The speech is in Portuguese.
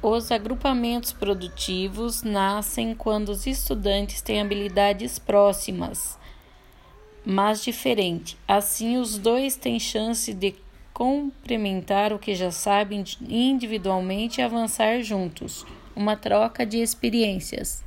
Os agrupamentos produtivos nascem quando os estudantes têm habilidades próximas, mas diferentes. Assim, os dois têm chance de complementar o que já sabem individualmente e avançar juntos. Uma troca de experiências.